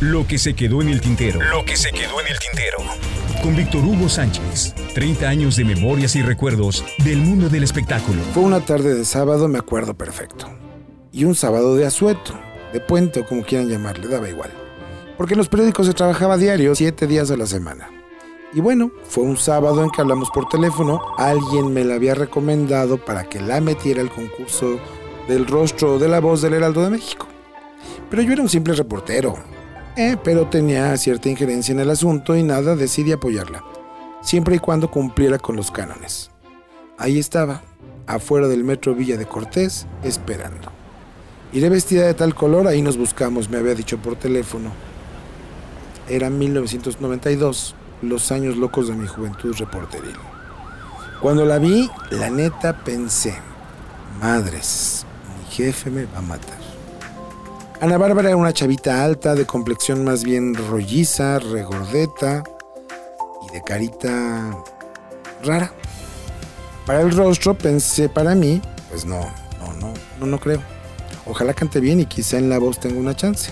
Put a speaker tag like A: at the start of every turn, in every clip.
A: Lo que se quedó en el tintero. Lo que se quedó en el tintero. Con Víctor Hugo Sánchez. 30 años de memorias y recuerdos del mundo del espectáculo.
B: Fue una tarde de sábado, me acuerdo perfecto. Y un sábado de asueto, de puente o como quieran llamarle, daba igual. Porque en los periódicos se trabajaba diario, siete días a la semana. Y bueno, fue un sábado en que hablamos por teléfono. Alguien me la había recomendado para que la metiera al concurso del rostro de la voz del Heraldo de México. Pero yo era un simple reportero, eh, pero tenía cierta injerencia en el asunto y nada, decidí apoyarla, siempre y cuando cumpliera con los cánones. Ahí estaba, afuera del metro Villa de Cortés, esperando. Iré vestida de tal color, ahí nos buscamos, me había dicho por teléfono. Era 1992, los años locos de mi juventud reporteril. Cuando la vi, la neta pensé, madres, mi jefe me va a matar. Ana Bárbara era una chavita alta, de complexión más bien rolliza, regordeta y de carita rara. Para el rostro pensé para mí, pues no, no, no, no, no creo. Ojalá cante bien y quizá en la voz tenga una chance.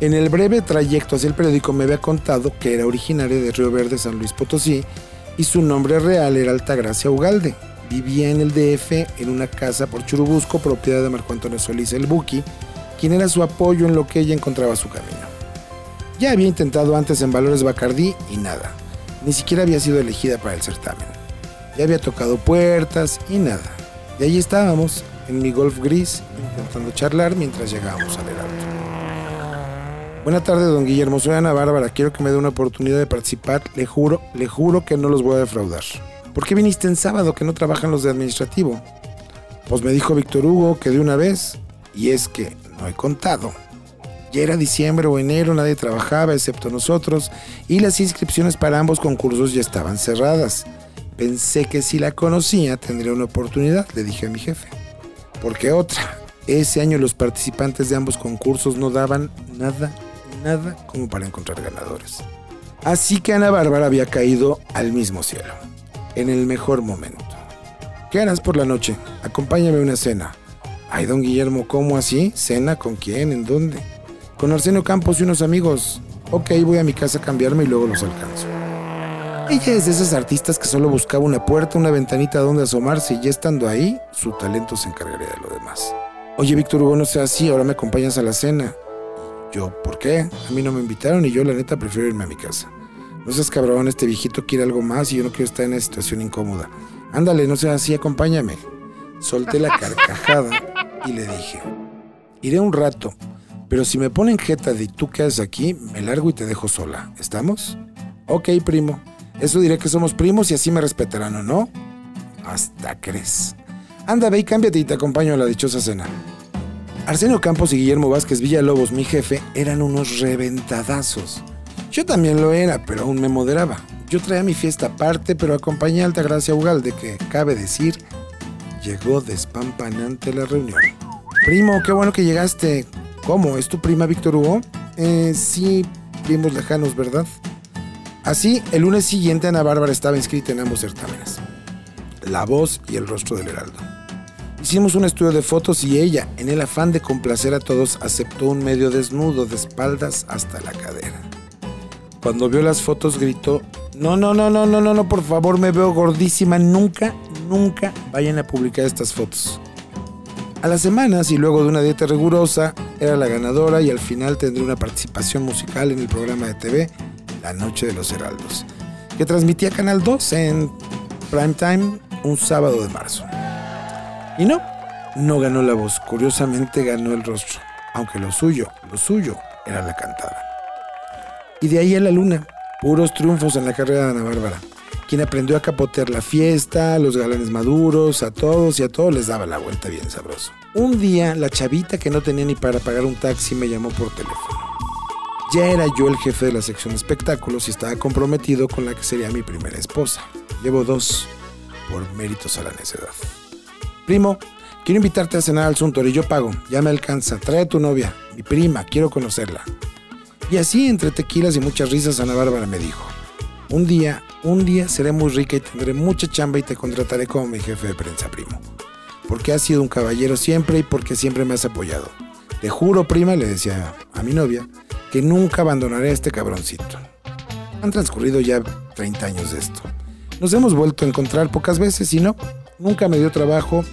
B: En el breve trayecto hacia el periódico me había contado que era originaria de Río Verde, San Luis Potosí, y su nombre real era Altagracia Ugalde. Vivía en el DF en una casa por Churubusco, propiedad de Marco Antonio Solís el Buki, quien era su apoyo en lo que ella encontraba su camino. Ya había intentado antes en Valores Bacardí y nada. Ni siquiera había sido elegida para el certamen. Ya había tocado puertas y nada. Y ahí estábamos, en mi golf gris, intentando charlar mientras llegábamos al Heraldo. Buenas tardes, don Guillermo. Soy Ana Bárbara. Quiero que me dé una oportunidad de participar. Le juro, le juro que no los voy a defraudar. ¿Por qué viniste en sábado que no trabajan los de administrativo? Pues me dijo Víctor Hugo que de una vez. Y es que no he contado. Ya era diciembre o enero, nadie trabajaba excepto nosotros y las inscripciones para ambos concursos ya estaban cerradas. Pensé que si la conocía tendría una oportunidad, le dije a mi jefe. Porque otra, ese año los participantes de ambos concursos no daban nada nada como para encontrar ganadores. Así que Ana Bárbara había caído al mismo cielo, en el mejor momento. ¿Qué harás por la noche? Acompáñame a una cena. Ay, don Guillermo, ¿cómo así? ¿Cena con quién? ¿En dónde? Con Arsenio Campos y unos amigos. Ok, voy a mi casa a cambiarme y luego los alcanzo. Ella es de esas artistas que solo buscaba una puerta, una ventanita donde asomarse y ya estando ahí, su talento se encargaría de lo demás. Oye, Víctor Hugo, no sea así, ahora me acompañas a la cena. Yo, ¿por qué? A mí no me invitaron y yo la neta prefiero irme a mi casa. No seas cabrón, este viejito quiere algo más y yo no quiero estar en una situación incómoda. Ándale, no seas así, acompáñame. Solté la carcajada y le dije, iré un rato, pero si me ponen jeta de tú quedas aquí, me largo y te dejo sola. ¿Estamos? Ok, primo. Eso diré que somos primos y así me respetarán, ¿o no? Hasta crees. Anda, ve y cámbiate y te acompaño a la dichosa cena. Arsenio Campos y Guillermo Vázquez Villalobos, mi jefe, eran unos reventadazos. Yo también lo era, pero aún me moderaba. Yo traía mi fiesta aparte, pero acompañé a Altagracia Ugalde, que, cabe decir, llegó despampanante la reunión. Primo, qué bueno que llegaste. ¿Cómo? ¿Es tu prima Víctor Hugo? Eh, sí, primos lejanos, ¿verdad? Así, el lunes siguiente Ana Bárbara estaba inscrita en ambos certámenes. La voz y el rostro del Heraldo. Hicimos un estudio de fotos y ella, en el afán de complacer a todos, aceptó un medio desnudo de espaldas hasta la cadera. Cuando vio las fotos gritó, no, no, no, no, no, no, no, por favor, me veo gordísima, nunca, nunca vayan a publicar estas fotos. A las semanas y luego de una dieta rigurosa, era la ganadora y al final tendría una participación musical en el programa de TV La Noche de los Heraldos, que transmitía Canal 2 en prime time un sábado de marzo. Y no, no ganó la voz, curiosamente ganó el rostro, aunque lo suyo, lo suyo era la cantada. Y de ahí a la luna, puros triunfos en la carrera de Ana Bárbara, quien aprendió a capotear la fiesta, los galanes maduros, a todos y a todos les daba la vuelta bien sabroso. Un día, la chavita que no tenía ni para pagar un taxi me llamó por teléfono. Ya era yo el jefe de la sección de espectáculos y estaba comprometido con la que sería mi primera esposa. Llevo dos por méritos a la necedad. Primo, quiero invitarte a cenar al Suntory, yo pago, ya me alcanza. Trae a tu novia, mi prima, quiero conocerla. Y así, entre tequilas y muchas risas, Ana Bárbara me dijo: Un día, un día seré muy rica y tendré mucha chamba y te contrataré como mi jefe de prensa, primo. Porque has sido un caballero siempre y porque siempre me has apoyado. Te juro, prima, le decía a mi novia, que nunca abandonaré a este cabroncito. Han transcurrido ya 30 años de esto. Nos hemos vuelto a encontrar pocas veces y no, nunca me dio trabajo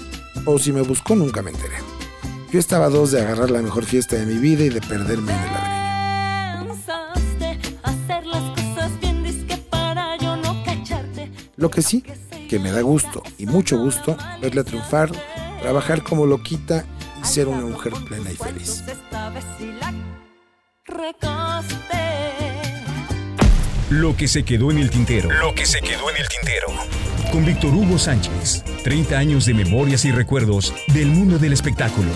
B: o si me buscó nunca me enteré. Yo estaba dos de agarrar la mejor fiesta de mi vida y de perderme en el Lo que sí, que me da gusto y mucho gusto verla triunfar, trabajar como loquita y ser una mujer plena y feliz.
A: Lo que se quedó en el tintero. Lo que se quedó en el tintero. Con Víctor Hugo Sánchez. 30 años de memorias y recuerdos del mundo del espectáculo.